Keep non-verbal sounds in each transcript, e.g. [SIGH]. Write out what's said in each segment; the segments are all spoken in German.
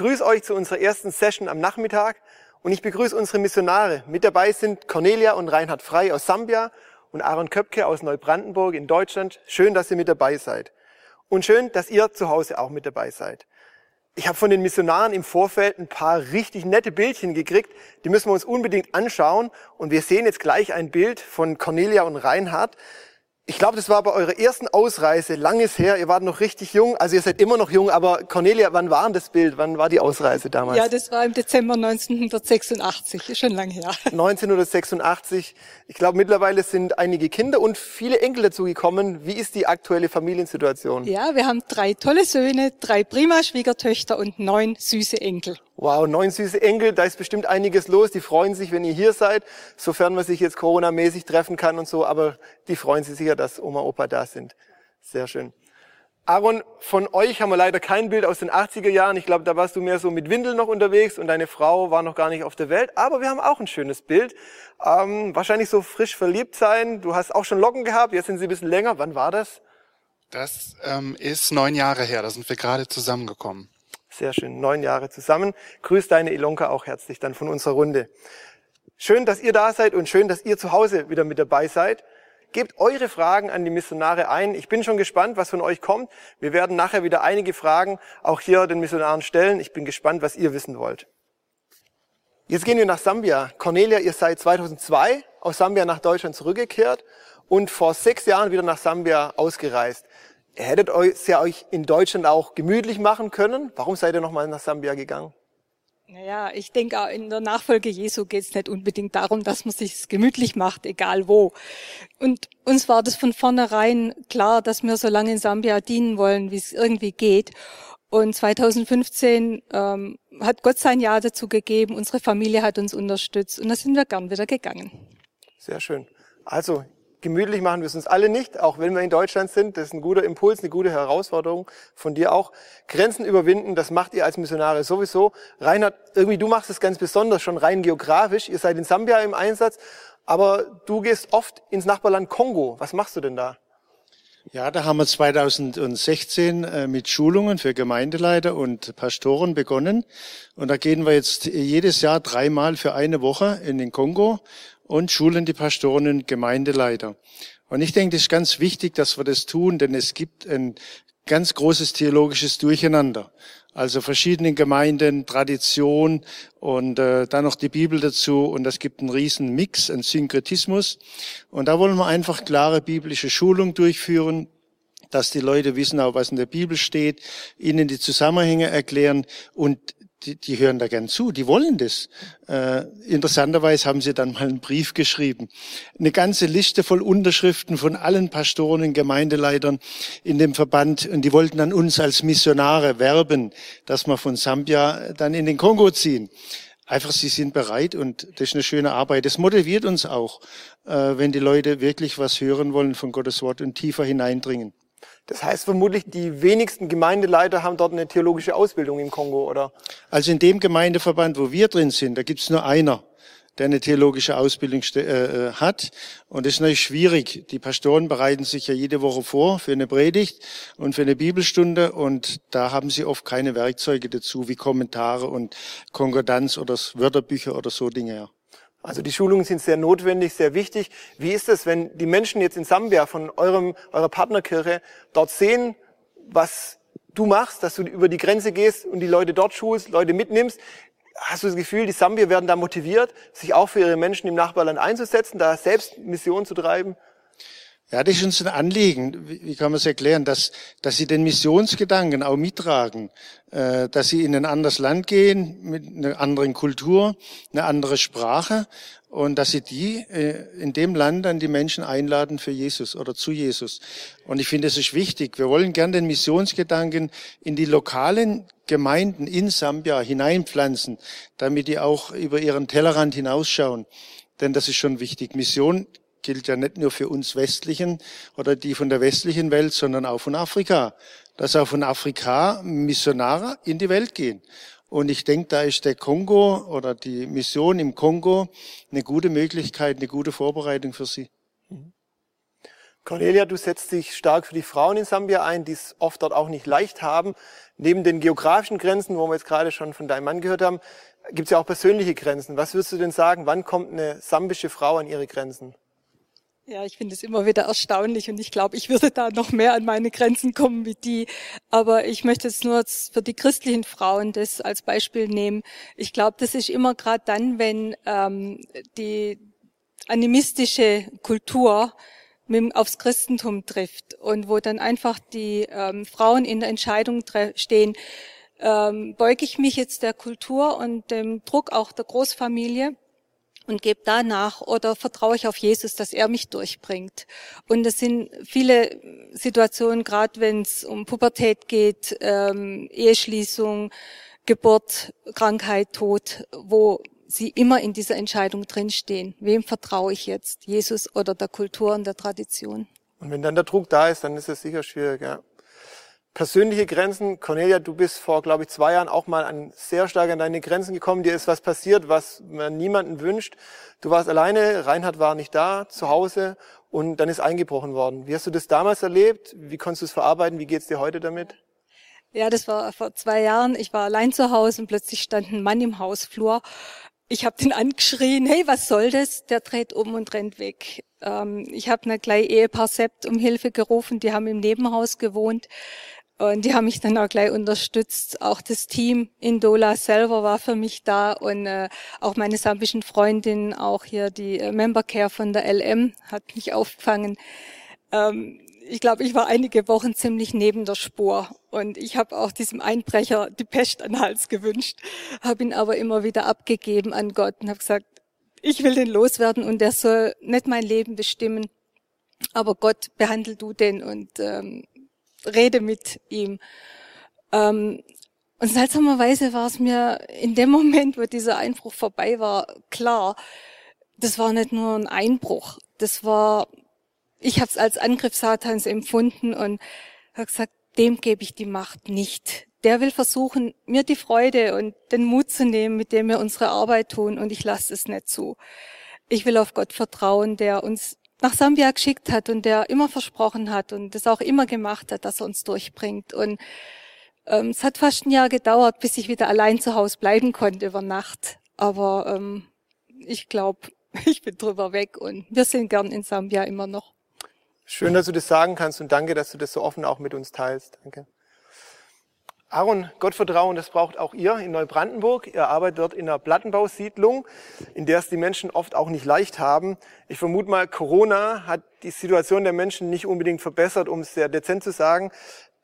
Begrüße euch zu unserer ersten Session am Nachmittag und ich begrüße unsere Missionare. Mit dabei sind Cornelia und Reinhard Frei aus Sambia und Aaron Köpke aus Neubrandenburg in Deutschland. Schön, dass ihr mit dabei seid. Und schön, dass ihr zu Hause auch mit dabei seid. Ich habe von den Missionaren im Vorfeld ein paar richtig nette Bildchen gekriegt. Die müssen wir uns unbedingt anschauen. Und wir sehen jetzt gleich ein Bild von Cornelia und Reinhard. Ich glaube, das war bei eurer ersten Ausreise, langes her, ihr wart noch richtig jung, also ihr seid immer noch jung, aber Cornelia, wann war denn das Bild, wann war die Ausreise damals? Ja, das war im Dezember 1986, ist schon lang her. [LAUGHS] 1986, ich glaube mittlerweile sind einige Kinder und viele Enkel dazugekommen. Wie ist die aktuelle Familiensituation? Ja, wir haben drei tolle Söhne, drei prima Schwiegertöchter und neun süße Enkel. Wow, neun süße Enkel, da ist bestimmt einiges los. Die freuen sich, wenn ihr hier seid, sofern man sich jetzt Corona-mäßig treffen kann und so, aber die freuen sich sicher, dass Oma, Opa da sind. Sehr schön. Aaron, von euch haben wir leider kein Bild aus den 80er Jahren. Ich glaube, da warst du mehr so mit Windel noch unterwegs und deine Frau war noch gar nicht auf der Welt. Aber wir haben auch ein schönes Bild. Ähm, wahrscheinlich so frisch verliebt sein. Du hast auch schon Locken gehabt, jetzt sind sie ein bisschen länger. Wann war das? Das ähm, ist neun Jahre her, da sind wir gerade zusammengekommen. Sehr schön, neun Jahre zusammen. Grüß deine Ilonka auch herzlich dann von unserer Runde. Schön, dass ihr da seid und schön, dass ihr zu Hause wieder mit dabei seid. Gebt eure Fragen an die Missionare ein. Ich bin schon gespannt, was von euch kommt. Wir werden nachher wieder einige Fragen auch hier den Missionaren stellen. Ich bin gespannt, was ihr wissen wollt. Jetzt gehen wir nach Sambia. Cornelia, ihr seid 2002 aus Sambia nach Deutschland zurückgekehrt und vor sechs Jahren wieder nach Sambia ausgereist. Ihr hättet euch ja euch in Deutschland auch gemütlich machen können. Warum seid ihr nochmal nach Sambia gegangen? Naja, ich denke, in der Nachfolge Jesu geht es nicht unbedingt darum, dass man sich gemütlich macht, egal wo. Und uns war das von vornherein klar, dass wir so lange in Sambia dienen wollen, wie es irgendwie geht. Und 2015 ähm, hat Gott sein Ja dazu gegeben, unsere Familie hat uns unterstützt und da sind wir gern wieder gegangen. Sehr schön. Also gemütlich machen wir es uns alle nicht, auch wenn wir in Deutschland sind. Das ist ein guter Impuls, eine gute Herausforderung von dir auch. Grenzen überwinden, das macht ihr als Missionare sowieso. Reinhard, irgendwie du machst es ganz besonders, schon rein geografisch. Ihr seid in Sambia im Einsatz, aber du gehst oft ins Nachbarland Kongo. Was machst du denn da? Ja, da haben wir 2016 äh, mit Schulungen für Gemeindeleiter und Pastoren begonnen. Und da gehen wir jetzt jedes Jahr dreimal für eine Woche in den Kongo und schulen die Pastoren und Gemeindeleiter. Und ich denke, das ist ganz wichtig, dass wir das tun, denn es gibt ein ganz großes theologisches Durcheinander. Also verschiedene Gemeinden, Tradition und äh, dann noch die Bibel dazu und das gibt einen riesen Mix, einen Synkretismus. Und da wollen wir einfach klare biblische Schulung durchführen, dass die Leute wissen auch, was in der Bibel steht, ihnen die Zusammenhänge erklären und die, die hören da gern zu, die wollen das. Äh, interessanterweise haben sie dann mal einen Brief geschrieben. Eine ganze Liste voll Unterschriften von allen Pastoren und Gemeindeleitern in dem Verband. Und die wollten dann uns als Missionare werben, dass wir von Sambia dann in den Kongo ziehen. Einfach, sie sind bereit und das ist eine schöne Arbeit. Das motiviert uns auch, äh, wenn die Leute wirklich was hören wollen von Gottes Wort und tiefer hineindringen. Das heißt vermutlich, die wenigsten Gemeindeleiter haben dort eine theologische Ausbildung im Kongo, oder? Also in dem Gemeindeverband, wo wir drin sind, da gibt's nur einer, der eine theologische Ausbildung äh, hat. Und das ist natürlich schwierig. Die Pastoren bereiten sich ja jede Woche vor für eine Predigt und für eine Bibelstunde. Und da haben sie oft keine Werkzeuge dazu, wie Kommentare und Konkordanz oder Wörterbücher oder so Dinge. Ja. Also die Schulungen sind sehr notwendig, sehr wichtig. Wie ist es, wenn die Menschen jetzt in Sambia von eurem, eurer Partnerkirche dort sehen, was du machst, dass du über die Grenze gehst und die Leute dort schulst, Leute mitnimmst? Hast du das Gefühl, die Sambier werden da motiviert, sich auch für ihre Menschen im Nachbarland einzusetzen, da selbst Mission zu treiben? Ja, das ist uns ein Anliegen. Wie kann man es erklären, dass, dass sie den Missionsgedanken auch mittragen, äh, dass sie in ein anderes Land gehen mit einer anderen Kultur, eine andere Sprache und dass sie die äh, in dem Land dann die Menschen einladen für Jesus oder zu Jesus. Und ich finde, es ist wichtig. Wir wollen gern den Missionsgedanken in die lokalen Gemeinden in Sambia hineinpflanzen, damit die auch über ihren Tellerrand hinausschauen. Denn das ist schon wichtig. Mission gilt ja nicht nur für uns Westlichen oder die von der westlichen Welt, sondern auch von Afrika. Dass auch von Afrika Missionare in die Welt gehen. Und ich denke, da ist der Kongo oder die Mission im Kongo eine gute Möglichkeit, eine gute Vorbereitung für sie. Cornelia, du setzt dich stark für die Frauen in Sambia ein, die es oft dort auch nicht leicht haben. Neben den geografischen Grenzen, wo wir jetzt gerade schon von deinem Mann gehört haben, gibt es ja auch persönliche Grenzen. Was würdest du denn sagen, wann kommt eine sambische Frau an ihre Grenzen? Ja, ich finde es immer wieder erstaunlich und ich glaube, ich würde da noch mehr an meine Grenzen kommen wie die. Aber ich möchte es nur für die christlichen Frauen das als Beispiel nehmen. Ich glaube, das ist immer gerade dann, wenn ähm, die animistische Kultur aufs Christentum trifft und wo dann einfach die ähm, Frauen in der Entscheidung stehen, ähm, beuge ich mich jetzt der Kultur und dem Druck auch der Großfamilie und gebe danach oder vertraue ich auf Jesus, dass er mich durchbringt. Und es sind viele Situationen, gerade wenn es um Pubertät geht, ähm, Eheschließung, Geburt, Krankheit, Tod, wo sie immer in dieser Entscheidung drinstehen. Wem vertraue ich jetzt? Jesus oder der Kultur und der Tradition? Und wenn dann der Druck da ist, dann ist es sicher schwierig, ja persönliche Grenzen. Cornelia, du bist vor, glaube ich, zwei Jahren auch mal an, sehr stark an deine Grenzen gekommen. Dir ist was passiert, was man niemanden wünscht. Du warst alleine, Reinhard war nicht da, zu Hause und dann ist eingebrochen worden. Wie hast du das damals erlebt? Wie konntest du es verarbeiten? Wie geht's dir heute damit? Ja, das war vor zwei Jahren. Ich war allein zu Hause und plötzlich stand ein Mann im Hausflur. Ich habe den [LAUGHS] angeschrien, hey, was soll das? Der dreht um und rennt weg. Ähm, ich habe eine gleich Ehepaar Sept um Hilfe gerufen, die haben im Nebenhaus gewohnt. Und die haben mich dann auch gleich unterstützt. Auch das Team in Dola selber war für mich da und äh, auch meine sambischen Freundin, auch hier die äh, Member Care von der LM hat mich aufgefangen. Ähm, ich glaube, ich war einige Wochen ziemlich neben der Spur und ich habe auch diesem Einbrecher die Pest an den Hals gewünscht, habe ihn aber immer wieder abgegeben an Gott und habe gesagt, ich will den loswerden und der soll nicht mein Leben bestimmen, aber Gott behandel du den und ähm, rede mit ihm. Ähm, und seltsamerweise war es mir in dem Moment, wo dieser Einbruch vorbei war, klar, das war nicht nur ein Einbruch, das war, ich habe es als Angriff Satans empfunden und habe gesagt, dem gebe ich die Macht nicht. Der will versuchen, mir die Freude und den Mut zu nehmen, mit dem wir unsere Arbeit tun, und ich lasse es nicht zu. Ich will auf Gott vertrauen, der uns nach Sambia geschickt hat und der immer versprochen hat und das auch immer gemacht hat, dass er uns durchbringt. Und ähm, es hat fast ein Jahr gedauert, bis ich wieder allein zu Hause bleiben konnte über Nacht. Aber ähm, ich glaube, [LAUGHS] ich bin drüber weg und wir sind gern in Sambia immer noch. Schön, dass du das sagen kannst und danke, dass du das so offen auch mit uns teilst. Danke. Aaron, Gottvertrauen, das braucht auch ihr in Neubrandenburg. Ihr arbeitet dort in einer Plattenbausiedlung, in der es die Menschen oft auch nicht leicht haben. Ich vermute mal, Corona hat die Situation der Menschen nicht unbedingt verbessert, um es sehr dezent zu sagen.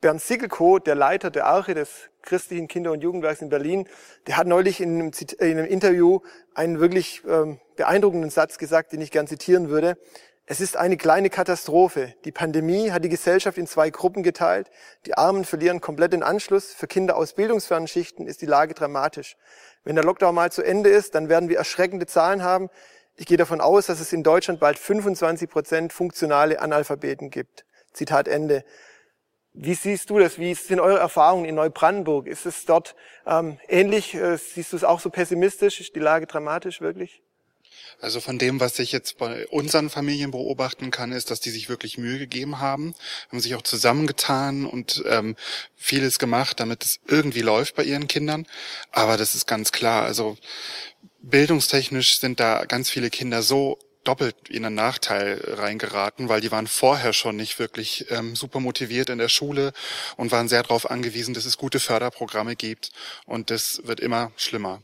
Bernd Siegelko, der Leiter der Arche des christlichen Kinder- und Jugendwerks in Berlin, der hat neulich in einem, in einem Interview einen wirklich ähm, beeindruckenden Satz gesagt, den ich gern zitieren würde. Es ist eine kleine Katastrophe. Die Pandemie hat die Gesellschaft in zwei Gruppen geteilt. Die Armen verlieren komplett den Anschluss. Für Kinder aus bildungsfernen Schichten ist die Lage dramatisch. Wenn der Lockdown mal zu Ende ist, dann werden wir erschreckende Zahlen haben. Ich gehe davon aus, dass es in Deutschland bald 25 Prozent funktionale Analphabeten gibt. Zitat Ende. Wie siehst du das? Wie sind eure Erfahrungen in Neubrandenburg? Ist es dort ähm, ähnlich? Äh, siehst du es auch so pessimistisch? Ist die Lage dramatisch wirklich? Also von dem, was ich jetzt bei unseren Familien beobachten kann, ist, dass die sich wirklich Mühe gegeben haben, haben sich auch zusammengetan und ähm, vieles gemacht, damit es irgendwie läuft bei ihren Kindern. Aber das ist ganz klar. Also bildungstechnisch sind da ganz viele Kinder so doppelt in einen Nachteil reingeraten, weil die waren vorher schon nicht wirklich ähm, super motiviert in der Schule und waren sehr darauf angewiesen, dass es gute Förderprogramme gibt. Und das wird immer schlimmer.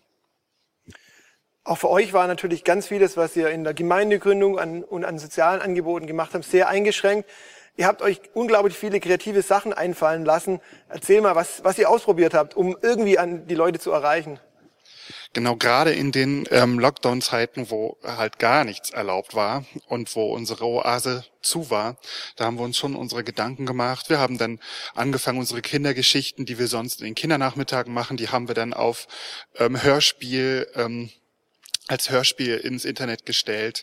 Auch für euch war natürlich ganz vieles, was ihr in der Gemeindegründung an, und an sozialen Angeboten gemacht habt, sehr eingeschränkt. Ihr habt euch unglaublich viele kreative Sachen einfallen lassen. Erzähl mal, was, was ihr ausprobiert habt, um irgendwie an die Leute zu erreichen. Genau, gerade in den ähm, Lockdown-Zeiten, wo halt gar nichts erlaubt war und wo unsere Oase zu war, da haben wir uns schon unsere Gedanken gemacht. Wir haben dann angefangen, unsere Kindergeschichten, die wir sonst in den Kindernachmittagen machen, die haben wir dann auf ähm, Hörspiel ähm, als Hörspiel ins Internet gestellt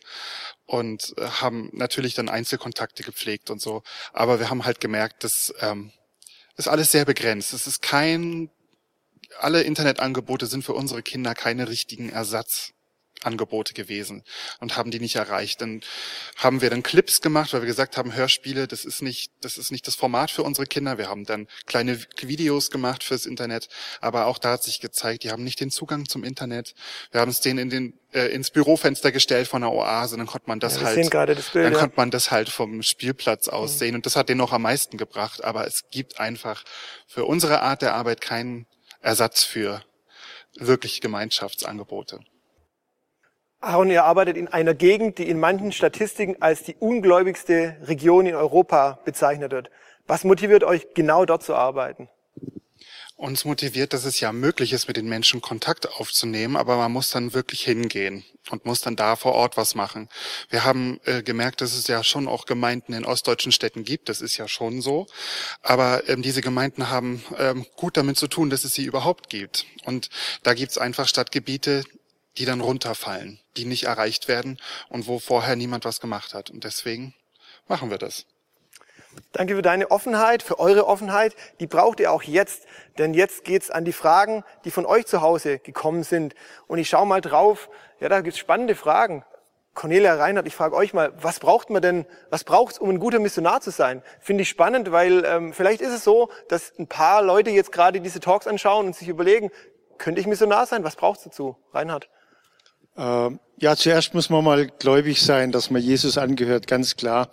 und äh, haben natürlich dann Einzelkontakte gepflegt und so. Aber wir haben halt gemerkt, dass ähm, ist alles sehr begrenzt. Es ist kein, alle Internetangebote sind für unsere Kinder keine richtigen Ersatz Angebote gewesen und haben die nicht erreicht. Dann haben wir dann Clips gemacht, weil wir gesagt haben, Hörspiele, das ist nicht, das ist nicht das Format für unsere Kinder. Wir haben dann kleine Videos gemacht fürs Internet, aber auch da hat sich gezeigt, die haben nicht den Zugang zum Internet. Wir haben es denen in den äh, ins Bürofenster gestellt von der Oase, dann konnte man das ja, halt, das Bild, dann ja. konnte man das halt vom Spielplatz aus mhm. sehen und das hat denen noch am meisten gebracht. Aber es gibt einfach für unsere Art der Arbeit keinen Ersatz für wirklich Gemeinschaftsangebote. Aaron, ihr arbeitet in einer Gegend, die in manchen Statistiken als die ungläubigste Region in Europa bezeichnet wird. Was motiviert euch genau dort zu arbeiten? Uns motiviert, dass es ja möglich ist, mit den Menschen Kontakt aufzunehmen, aber man muss dann wirklich hingehen und muss dann da vor Ort was machen. Wir haben äh, gemerkt, dass es ja schon auch Gemeinden in ostdeutschen Städten gibt, das ist ja schon so, aber ähm, diese Gemeinden haben ähm, gut damit zu tun, dass es sie überhaupt gibt. Und da gibt es einfach Stadtgebiete, die dann runterfallen, die nicht erreicht werden und wo vorher niemand was gemacht hat. Und deswegen machen wir das. Danke für deine Offenheit, für eure Offenheit. Die braucht ihr auch jetzt, denn jetzt geht's an die Fragen, die von euch zu Hause gekommen sind. Und ich schaue mal drauf. Ja, da gibt's spannende Fragen. Cornelia Reinhardt, ich frage euch mal, was braucht man denn, was braucht's, um ein guter Missionar zu sein? Finde ich spannend, weil ähm, vielleicht ist es so, dass ein paar Leute jetzt gerade diese Talks anschauen und sich überlegen, könnte ich Missionar sein? Was braucht's dazu? Reinhard. Ähm, ja, zuerst muss man mal gläubig sein, dass man Jesus angehört, ganz klar.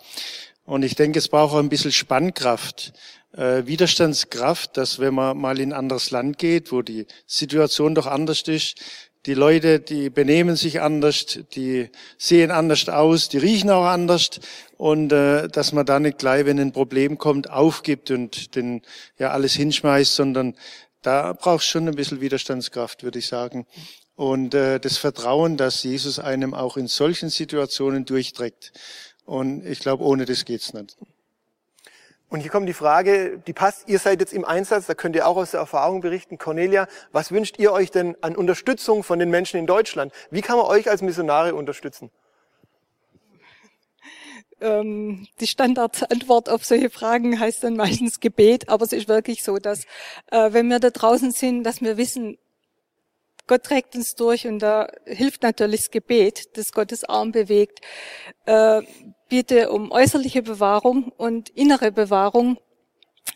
Und ich denke, es braucht auch ein bisschen Spannkraft, äh, Widerstandskraft, dass wenn man mal in ein anderes Land geht, wo die Situation doch anders ist, die Leute, die benehmen sich anders, die sehen anders aus, die riechen auch anders und äh, dass man da nicht gleich, wenn ein Problem kommt, aufgibt und den ja alles hinschmeißt, sondern da braucht schon ein bisschen Widerstandskraft, würde ich sagen und äh, das Vertrauen, dass Jesus einem auch in solchen Situationen durchträgt. Und ich glaube, ohne das geht's nicht. Und hier kommt die Frage, die passt, ihr seid jetzt im Einsatz, da könnt ihr auch aus der Erfahrung berichten. Cornelia, was wünscht ihr euch denn an Unterstützung von den Menschen in Deutschland? Wie kann man euch als Missionare unterstützen? Ähm, die Standardantwort auf solche Fragen heißt dann meistens Gebet, aber es ist wirklich so, dass äh, wenn wir da draußen sind, dass wir wissen, Gott trägt uns durch und da hilft natürlich das Gebet, das Gottes Arm bewegt. Äh, bitte um äußerliche Bewahrung und innere Bewahrung,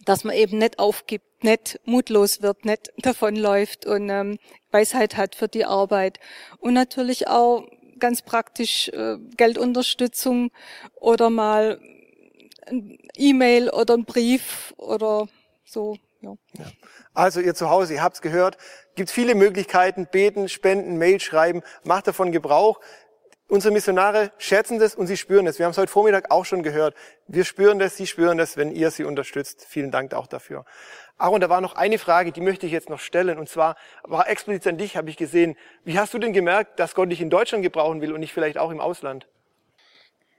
dass man eben nicht aufgibt, nicht mutlos wird, nicht davonläuft und ähm, Weisheit hat für die Arbeit. Und natürlich auch ganz praktisch äh, Geldunterstützung oder mal ein E-Mail oder ein Brief oder so. Ja. Also ihr zu Hause, ihr habt's gehört, gibt viele Möglichkeiten, beten, spenden, Mail schreiben, macht davon Gebrauch. Unsere Missionare schätzen das und sie spüren es. Wir haben es heute Vormittag auch schon gehört. Wir spüren das, sie spüren das, wenn ihr sie unterstützt. Vielen Dank auch dafür. Aaron, da war noch eine Frage, die möchte ich jetzt noch stellen. Und zwar war explizit an dich, habe ich gesehen. Wie hast du denn gemerkt, dass Gott dich in Deutschland gebrauchen will und nicht vielleicht auch im Ausland?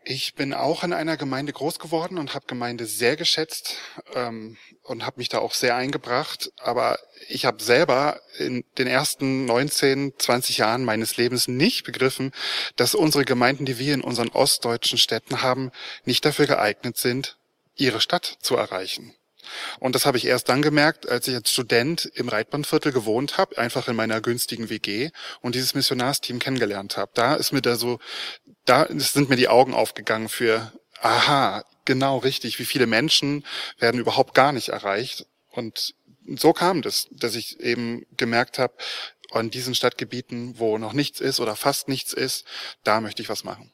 Ich bin auch in einer Gemeinde groß geworden und habe Gemeinde sehr geschätzt ähm, und habe mich da auch sehr eingebracht. Aber ich habe selber in den ersten 19, 20 Jahren meines Lebens nicht begriffen, dass unsere Gemeinden, die wir in unseren ostdeutschen Städten haben, nicht dafür geeignet sind, ihre Stadt zu erreichen. Und das habe ich erst dann gemerkt, als ich als Student im Reitbahnviertel gewohnt habe, einfach in meiner günstigen WG und dieses Missionarsteam kennengelernt habe. Da ist mir da so, da sind mir die Augen aufgegangen für, aha, genau richtig, wie viele Menschen werden überhaupt gar nicht erreicht. Und so kam das, dass ich eben gemerkt habe, an diesen Stadtgebieten, wo noch nichts ist oder fast nichts ist, da möchte ich was machen.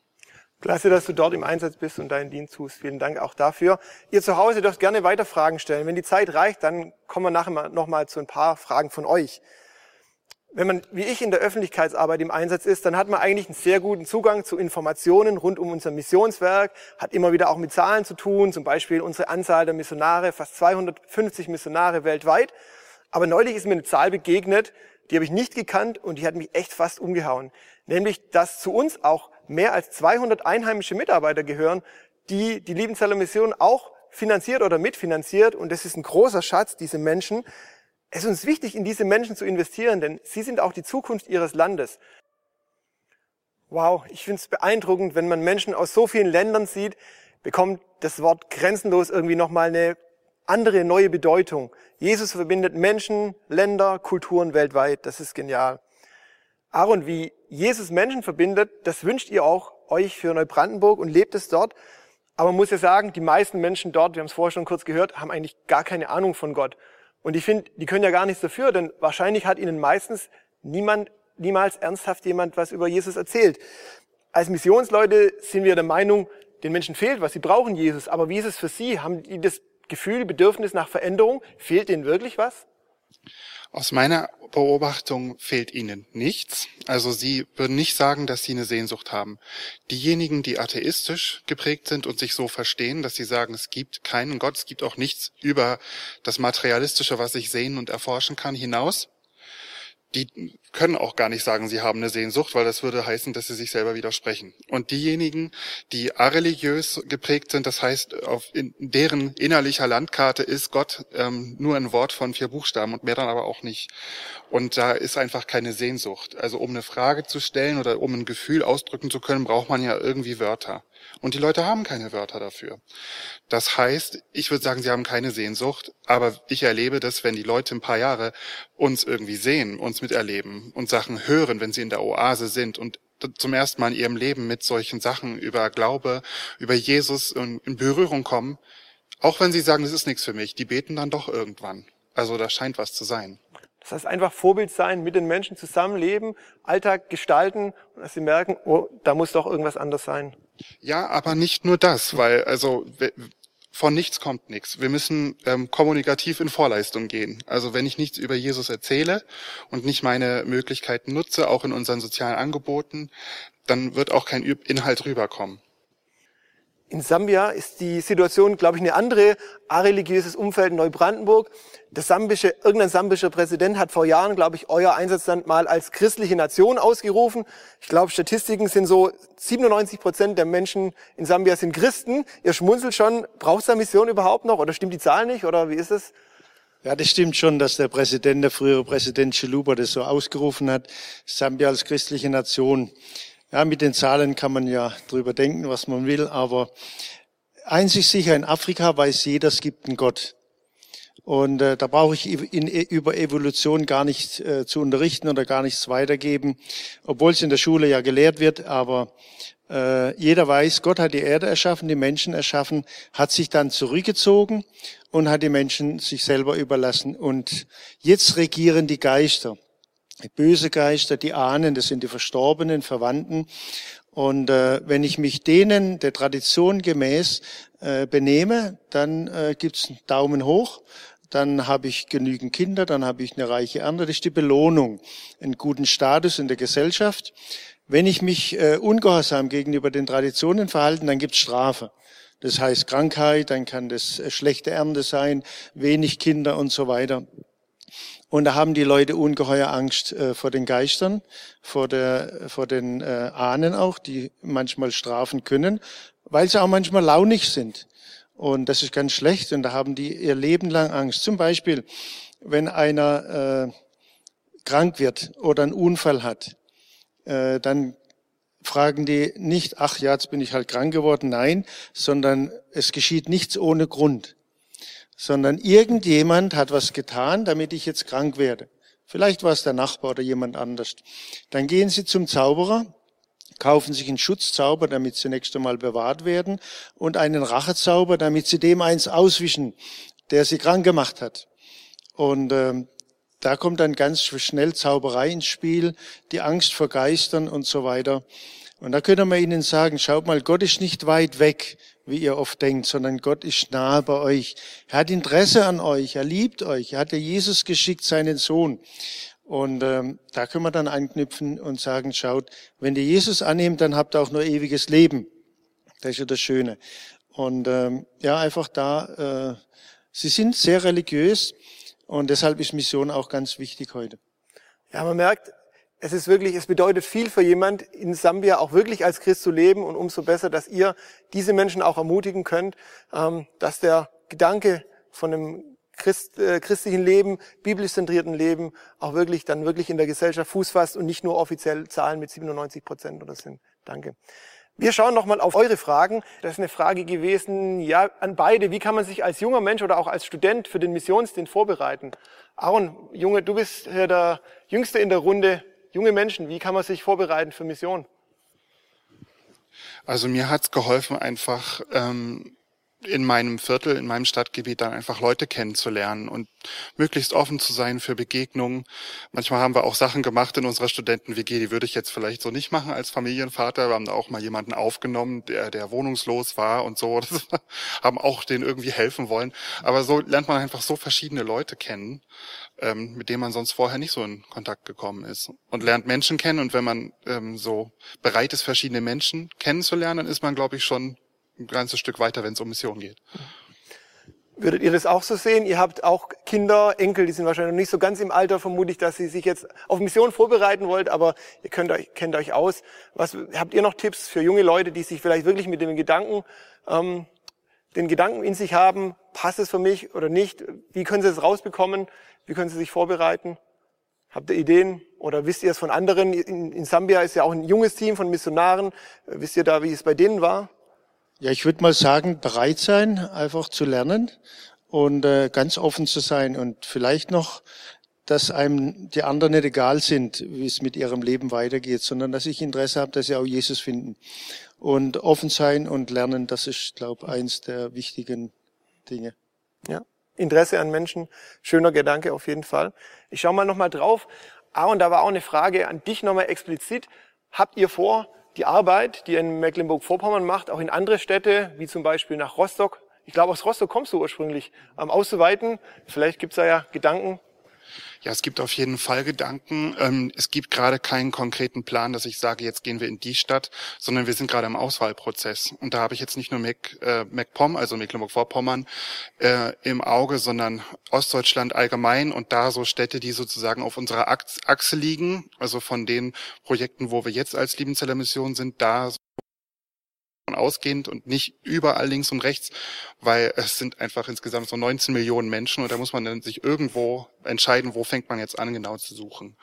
Klasse, dass du dort im Einsatz bist und deinen Dienst tust. Vielen Dank auch dafür. Ihr zu Hause dürft gerne weiter Fragen stellen. Wenn die Zeit reicht, dann kommen wir nachher noch mal zu ein paar Fragen von euch. Wenn man wie ich in der Öffentlichkeitsarbeit im Einsatz ist, dann hat man eigentlich einen sehr guten Zugang zu Informationen rund um unser Missionswerk, hat immer wieder auch mit Zahlen zu tun, zum Beispiel unsere Anzahl der Missionare, fast 250 Missionare weltweit. Aber neulich ist mir eine Zahl begegnet, die habe ich nicht gekannt und die hat mich echt fast umgehauen. Nämlich, dass zu uns auch mehr als 200 einheimische Mitarbeiter gehören, die die Liebenzeller Mission auch finanziert oder mitfinanziert. Und das ist ein großer Schatz, diese Menschen. Es ist uns wichtig, in diese Menschen zu investieren, denn sie sind auch die Zukunft ihres Landes. Wow, ich finde es beeindruckend, wenn man Menschen aus so vielen Ländern sieht, bekommt das Wort grenzenlos irgendwie nochmal eine andere, neue Bedeutung. Jesus verbindet Menschen, Länder, Kulturen weltweit. Das ist genial. Aaron, wie Jesus Menschen verbindet, das wünscht ihr auch euch für Neubrandenburg und lebt es dort. Aber man muss ja sagen, die meisten Menschen dort, wir haben es vorher schon kurz gehört, haben eigentlich gar keine Ahnung von Gott. Und ich finde, die können ja gar nichts dafür, denn wahrscheinlich hat ihnen meistens niemand, niemals ernsthaft jemand was über Jesus erzählt. Als Missionsleute sind wir der Meinung, den Menschen fehlt was, sie brauchen Jesus. Aber wie ist es für Sie? Haben die das Gefühl, Bedürfnis nach Veränderung? Fehlt denen wirklich was? Aus meiner Beobachtung fehlt ihnen nichts. Also sie würden nicht sagen, dass sie eine Sehnsucht haben. Diejenigen, die atheistisch geprägt sind und sich so verstehen, dass sie sagen, es gibt keinen Gott, es gibt auch nichts über das Materialistische, was ich sehen und erforschen kann, hinaus, die können auch gar nicht sagen, sie haben eine Sehnsucht, weil das würde heißen, dass sie sich selber widersprechen. Und diejenigen, die areligiös geprägt sind, das heißt, auf in deren innerlicher Landkarte ist Gott ähm, nur ein Wort von vier Buchstaben und mehr dann aber auch nicht. Und da ist einfach keine Sehnsucht. Also um eine Frage zu stellen oder um ein Gefühl ausdrücken zu können, braucht man ja irgendwie Wörter. Und die Leute haben keine Wörter dafür. Das heißt, ich würde sagen, sie haben keine Sehnsucht, aber ich erlebe das, wenn die Leute ein paar Jahre uns irgendwie sehen, uns miterleben und Sachen hören, wenn sie in der Oase sind und zum ersten Mal in ihrem Leben mit solchen Sachen über Glaube, über Jesus in Berührung kommen, auch wenn sie sagen, das ist nichts für mich, die beten dann doch irgendwann. Also da scheint was zu sein. Das heißt einfach Vorbild sein, mit den Menschen zusammenleben, Alltag gestalten und dass sie merken, oh, da muss doch irgendwas anders sein. Ja, aber nicht nur das, weil also von nichts kommt nichts. Wir müssen ähm, kommunikativ in Vorleistung gehen. Also wenn ich nichts über Jesus erzähle und nicht meine Möglichkeiten nutze, auch in unseren sozialen Angeboten, dann wird auch kein Inhalt rüberkommen. In Sambia ist die Situation, glaube ich, eine andere. Areligiöses Umfeld in Neubrandenburg. Der sambische, irgendein sambischer Präsident hat vor Jahren, glaube ich, euer Einsatzland mal als christliche Nation ausgerufen. Ich glaube, Statistiken sind so, 97 Prozent der Menschen in Sambia sind Christen. Ihr schmunzelt schon. Braucht es da Mission überhaupt noch? Oder stimmt die Zahl nicht? Oder wie ist es? Ja, das stimmt schon, dass der Präsident, der frühere Präsident Chiluba das so ausgerufen hat. Sambia als christliche Nation. Ja, mit den Zahlen kann man ja drüber denken, was man will, aber einzig sicher in Afrika weiß jeder, es gibt einen Gott. Und äh, da brauche ich in, über Evolution gar nicht äh, zu unterrichten oder gar nichts weitergeben, obwohl es in der Schule ja gelehrt wird. Aber äh, jeder weiß, Gott hat die Erde erschaffen, die Menschen erschaffen, hat sich dann zurückgezogen und hat die Menschen sich selber überlassen. Und jetzt regieren die Geister böse Geister, die Ahnen, das sind die verstorbenen Verwandten. Und äh, wenn ich mich denen der Tradition gemäß äh, benehme, dann äh, gibt's einen Daumen hoch, dann habe ich genügend Kinder, dann habe ich eine reiche Ernte. Das ist die Belohnung, einen guten Status in der Gesellschaft. Wenn ich mich äh, ungehorsam gegenüber den Traditionen verhalte, dann gibt's Strafe. Das heißt Krankheit, dann kann das äh, schlechte Ernte sein, wenig Kinder und so weiter. Und da haben die Leute ungeheuer Angst äh, vor den Geistern, vor, der, vor den äh, Ahnen auch, die manchmal strafen können, weil sie auch manchmal launig sind. Und das ist ganz schlecht. Und da haben die ihr Leben lang Angst. Zum Beispiel, wenn einer äh, krank wird oder einen Unfall hat, äh, dann fragen die nicht, ach ja, jetzt bin ich halt krank geworden. Nein, sondern es geschieht nichts ohne Grund sondern irgendjemand hat was getan, damit ich jetzt krank werde. Vielleicht war es der Nachbar oder jemand anders. Dann gehen Sie zum Zauberer, kaufen sich einen Schutzzauber, damit sie nächstes Mal bewahrt werden, und einen Rachezauber, damit sie dem eins auswischen, der sie krank gemacht hat. Und ähm, da kommt dann ganz schnell Zauberei ins Spiel, die Angst vor Geistern und so weiter. Und da können wir Ihnen sagen, schaut mal, Gott ist nicht weit weg wie ihr oft denkt, sondern Gott ist nahe bei euch. Er hat Interesse an euch, er liebt euch, er hat ja Jesus geschickt, seinen Sohn. Und ähm, da können wir dann anknüpfen und sagen, schaut, wenn ihr Jesus annehmt, dann habt ihr auch nur ewiges Leben. Das ist ja das Schöne. Und ähm, ja, einfach da, äh, sie sind sehr religiös und deshalb ist Mission auch ganz wichtig heute. Ja, man merkt, es ist wirklich, es bedeutet viel für jemand in Sambia auch wirklich als Christ zu leben und umso besser, dass ihr diese Menschen auch ermutigen könnt, ähm, dass der Gedanke von einem Christ, äh, christlichen Leben, biblisch zentrierten Leben auch wirklich dann wirklich in der Gesellschaft Fuß fasst und nicht nur offiziell Zahlen mit 97 Prozent oder sind. Danke. Wir schauen nochmal auf eure Fragen. Das ist eine Frage gewesen, ja, an beide. Wie kann man sich als junger Mensch oder auch als Student für den Missionsdienst vorbereiten? Aaron, Junge, du bist der Jüngste in der Runde. Junge Menschen, wie kann man sich vorbereiten für Mission? Also mir hat's geholfen, einfach ähm, in meinem Viertel, in meinem Stadtgebiet dann einfach Leute kennenzulernen und möglichst offen zu sein für Begegnungen. Manchmal haben wir auch Sachen gemacht in unserer Studenten-WG, die würde ich jetzt vielleicht so nicht machen als Familienvater. Wir haben da auch mal jemanden aufgenommen, der, der wohnungslos war und so. [LAUGHS] Haben auch denen irgendwie helfen wollen. Aber so lernt man einfach so verschiedene Leute kennen, ähm, mit denen man sonst vorher nicht so in Kontakt gekommen ist. Und lernt Menschen kennen. Und wenn man ähm, so bereit ist, verschiedene Menschen kennenzulernen, dann ist man, glaube ich, schon ein ganzes Stück weiter, wenn es um Mission geht. Würdet ihr das auch so sehen? Ihr habt auch Kinder, Enkel, die sind wahrscheinlich noch nicht so ganz im Alter, vermutlich, dass sie sich jetzt auf Mission vorbereiten wollt, aber ihr könnt euch, kennt euch aus. Was habt ihr noch Tipps für junge Leute, die sich vielleicht wirklich mit dem Gedanken, ähm, den Gedanken in sich haben, passt es für mich oder nicht? Wie können sie es rausbekommen? Wie können sie sich vorbereiten? Habt ihr Ideen oder wisst ihr es von anderen? In, in Sambia ist ja auch ein junges Team von Missionaren. Wisst ihr da, wie es bei denen war? Ja, ich würde mal sagen, bereit sein, einfach zu lernen und äh, ganz offen zu sein und vielleicht noch, dass einem die anderen nicht egal sind, wie es mit ihrem Leben weitergeht, sondern dass ich Interesse habe, dass sie auch Jesus finden. Und offen sein und lernen, das ist, glaube eins der wichtigen Dinge. Ja, Interesse an Menschen, schöner Gedanke auf jeden Fall. Ich schaue mal nochmal drauf. Ah, und da war auch eine Frage an dich nochmal explizit. Habt ihr vor, die Arbeit, die ihr in Mecklenburg-Vorpommern macht, auch in andere Städte, wie zum Beispiel nach Rostock. Ich glaube, aus Rostock kommst du ursprünglich, ähm, auszuweiten. Vielleicht gibt es da ja Gedanken, ja, es gibt auf jeden Fall Gedanken. Ähm, es gibt gerade keinen konkreten Plan, dass ich sage, jetzt gehen wir in die Stadt, sondern wir sind gerade im Auswahlprozess. Und da habe ich jetzt nicht nur Mac, äh, MacPom, also Mecklenburg-Vorpommern, äh, im Auge, sondern Ostdeutschland allgemein und da so Städte, die sozusagen auf unserer Achse liegen, also von den Projekten, wo wir jetzt als Liebenzeller Mission sind, da ausgehend und nicht überall links und rechts, weil es sind einfach insgesamt so 19 Millionen Menschen und da muss man dann sich irgendwo entscheiden, wo fängt man jetzt an, genau zu suchen.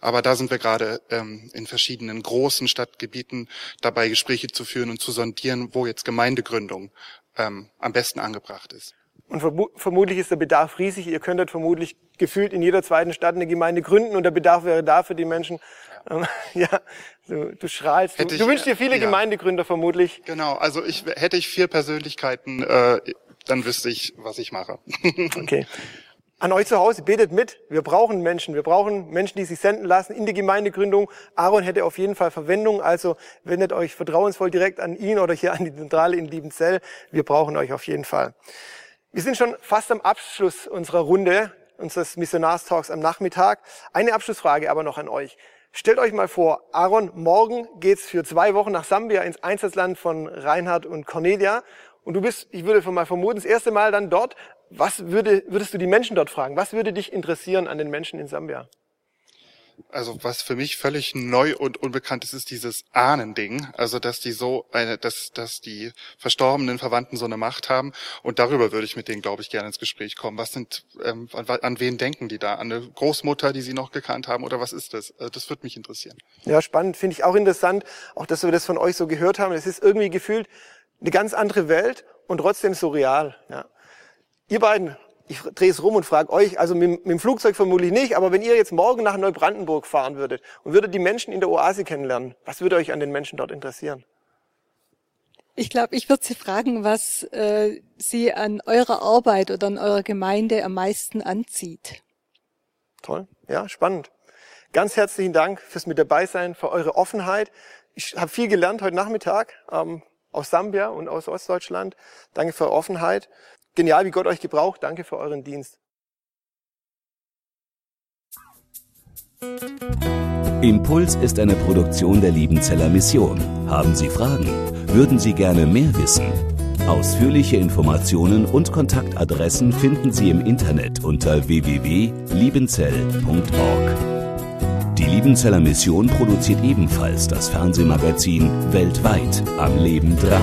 Aber da sind wir gerade ähm, in verschiedenen großen Stadtgebieten dabei, Gespräche zu führen und zu sondieren, wo jetzt Gemeindegründung ähm, am besten angebracht ist. Und vermutlich ist der Bedarf riesig. Ihr könntet vermutlich gefühlt in jeder zweiten Stadt eine Gemeinde gründen und der Bedarf wäre da für die Menschen. [LAUGHS] Ja, du, du strahlst. Du, ich, du, wünschst dir viele ja. Gemeindegründer vermutlich. Genau, also ich hätte ich vier Persönlichkeiten, äh, dann wüsste ich, was ich mache. [LAUGHS] okay. An euch zu Hause, betet mit. Wir brauchen Menschen. Wir brauchen Menschen, die sich senden lassen in die Gemeindegründung. Aaron hätte auf jeden Fall Verwendung. Also wendet euch vertrauensvoll direkt an ihn oder hier an die Zentrale in Liebenzell. Wir brauchen euch auf jeden Fall. Wir sind schon fast am Abschluss unserer Runde, unseres Missionarstalks am Nachmittag. Eine Abschlussfrage aber noch an euch. Stellt euch mal vor, Aaron, morgen geht's für zwei Wochen nach Sambia ins Einsatzland von Reinhard und Cornelia. Und du bist, ich würde mal vermuten, das erste Mal dann dort. Was würde, würdest du die Menschen dort fragen? Was würde dich interessieren an den Menschen in Sambia? Also was für mich völlig neu und unbekannt ist, ist dieses Ahnending. Also dass die so eine, dass, dass die verstorbenen Verwandten so eine Macht haben. Und darüber würde ich mit denen, glaube ich, gerne ins Gespräch kommen. Was sind, ähm, an, an wen denken die da? An eine Großmutter, die sie noch gekannt haben? Oder was ist das? Also das würde mich interessieren. Ja, spannend. Finde ich auch interessant, auch dass wir das von euch so gehört haben. Es ist irgendwie gefühlt eine ganz andere Welt und trotzdem so real. Ja. Ihr beiden, ich drehe es rum und frage euch, also mit, mit, dem Flugzeug vermutlich nicht, aber wenn ihr jetzt morgen nach Neubrandenburg fahren würdet und würdet die Menschen in der Oase kennenlernen, was würde euch an den Menschen dort interessieren? Ich glaube, ich würde Sie fragen, was äh, Sie an eurer Arbeit oder an eurer Gemeinde am meisten anzieht. Toll, ja, spannend. Ganz herzlichen Dank fürs mit dabei sein, für eure Offenheit. Ich habe viel gelernt heute Nachmittag ähm, aus Sambia und aus Ostdeutschland. Danke für eure Offenheit. Genial, wie Gott euch gebraucht. Danke für euren Dienst. Impuls ist eine Produktion der Liebenzeller Mission. Haben Sie Fragen? Würden Sie gerne mehr wissen? Ausführliche Informationen und Kontaktadressen finden Sie im Internet unter www.liebenzell.org. Die Liebenzeller Mission produziert ebenfalls das Fernsehmagazin Weltweit am Leben dran.